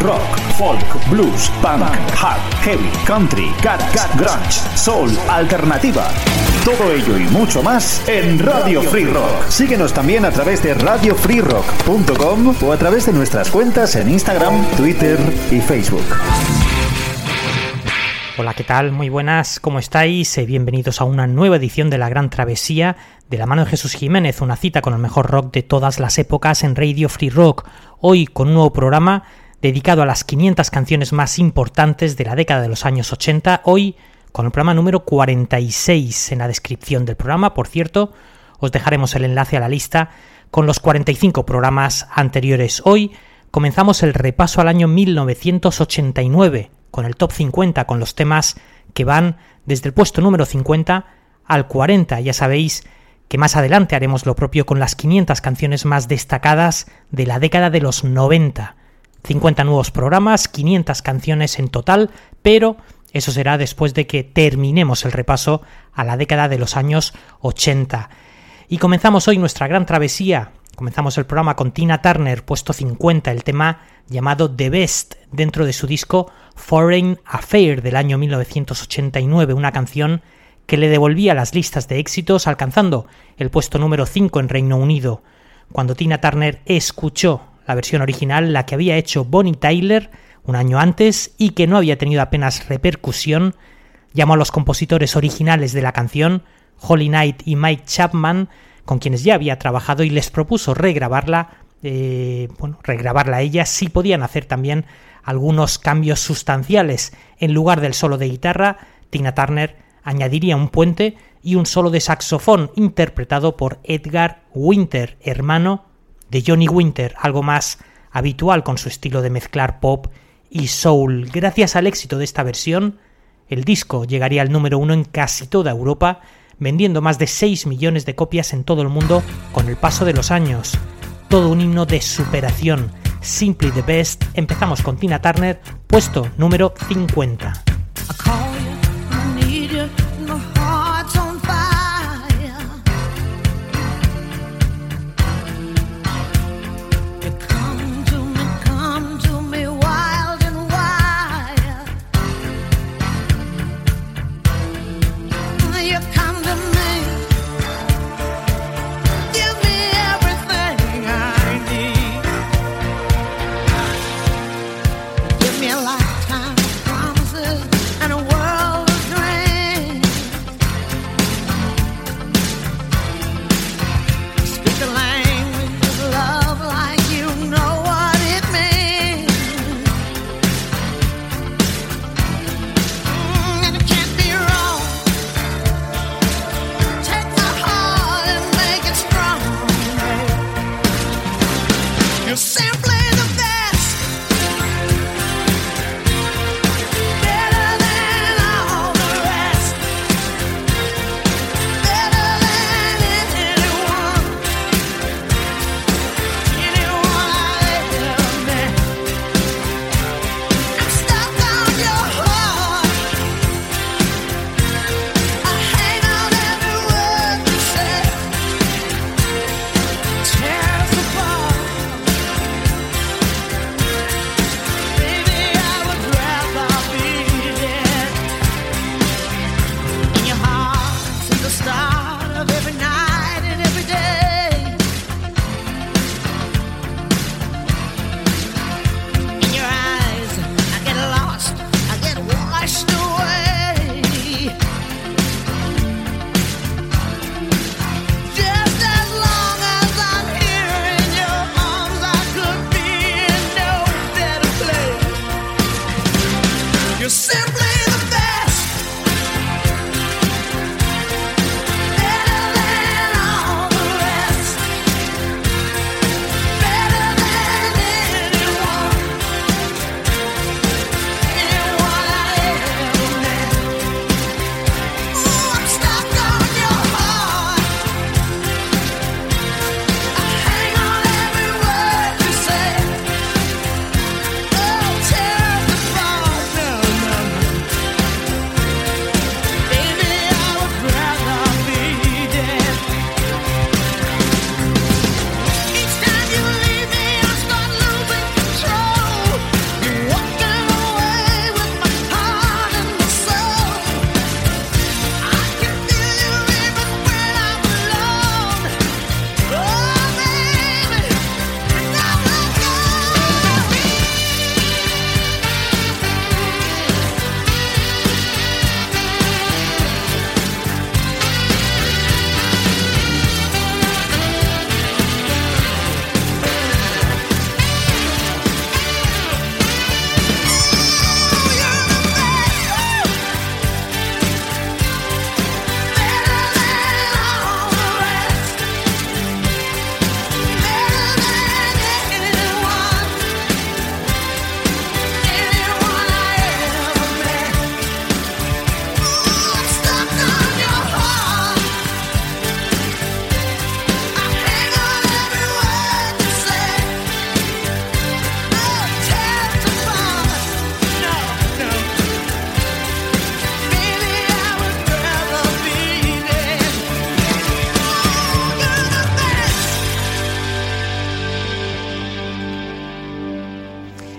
Rock, folk, blues, punk, hard, heavy, country, garage, grunge, soul, alternativa. Todo ello y mucho más en Radio Free Rock. Síguenos también a través de radiofreerock.com o a través de nuestras cuentas en Instagram, Twitter y Facebook. Hola, ¿qué tal? Muy buenas, ¿cómo estáis? Eh, bienvenidos a una nueva edición de La Gran Travesía de la mano de Jesús Jiménez, una cita con el mejor rock de todas las épocas en Radio Free Rock. Hoy con un nuevo programa dedicado a las 500 canciones más importantes de la década de los años 80. Hoy con el programa número 46 en la descripción del programa, por cierto, os dejaremos el enlace a la lista con los 45 programas anteriores. Hoy comenzamos el repaso al año 1989 con el top 50, con los temas que van desde el puesto número 50 al 40. Ya sabéis que más adelante haremos lo propio con las 500 canciones más destacadas de la década de los 90. 50 nuevos programas, 500 canciones en total, pero eso será después de que terminemos el repaso a la década de los años 80. Y comenzamos hoy nuestra gran travesía. Comenzamos el programa con Tina Turner, puesto 50, el tema llamado The Best, dentro de su disco Foreign Affair del año 1989, una canción que le devolvía las listas de éxitos alcanzando el puesto número 5 en Reino Unido. Cuando Tina Turner escuchó la versión original, la que había hecho Bonnie Tyler un año antes y que no había tenido apenas repercusión, llamó a los compositores originales de la canción, Holly Knight y Mike Chapman, con quienes ya había trabajado y les propuso regrabarla, eh, bueno, regrabarla a ella si podían hacer también algunos cambios sustanciales. En lugar del solo de guitarra, Tina Turner añadiría un puente y un solo de saxofón interpretado por Edgar Winter, hermano de Johnny Winter, algo más habitual con su estilo de mezclar pop y soul. Gracias al éxito de esta versión, el disco llegaría al número uno en casi toda Europa, vendiendo más de 6 millones de copias en todo el mundo con el paso de los años. Todo un himno de superación Simply the Best, empezamos con Tina Turner, puesto número 50.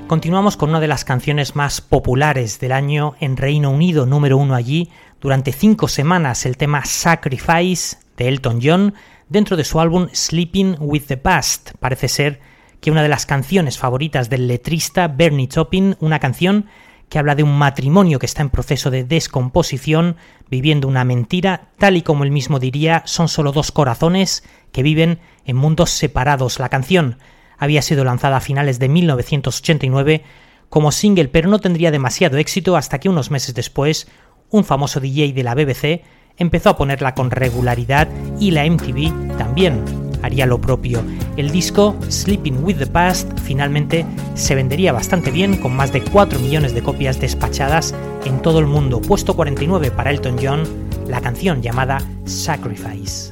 Continuamos con una de las canciones más populares del año en Reino Unido, número uno allí, durante cinco semanas el tema Sacrifice de Elton John dentro de su álbum Sleeping with the Past. Parece ser que una de las canciones favoritas del letrista Bernie Taupin, una canción que habla de un matrimonio que está en proceso de descomposición, viviendo una mentira, tal y como él mismo diría, son solo dos corazones que viven en mundos separados. La canción había sido lanzada a finales de 1989 como single, pero no tendría demasiado éxito hasta que unos meses después un famoso DJ de la BBC empezó a ponerla con regularidad y la MTV también haría lo propio. El disco Sleeping with the Past finalmente se vendería bastante bien con más de 4 millones de copias despachadas en todo el mundo. Puesto 49 para Elton John, la canción llamada Sacrifice.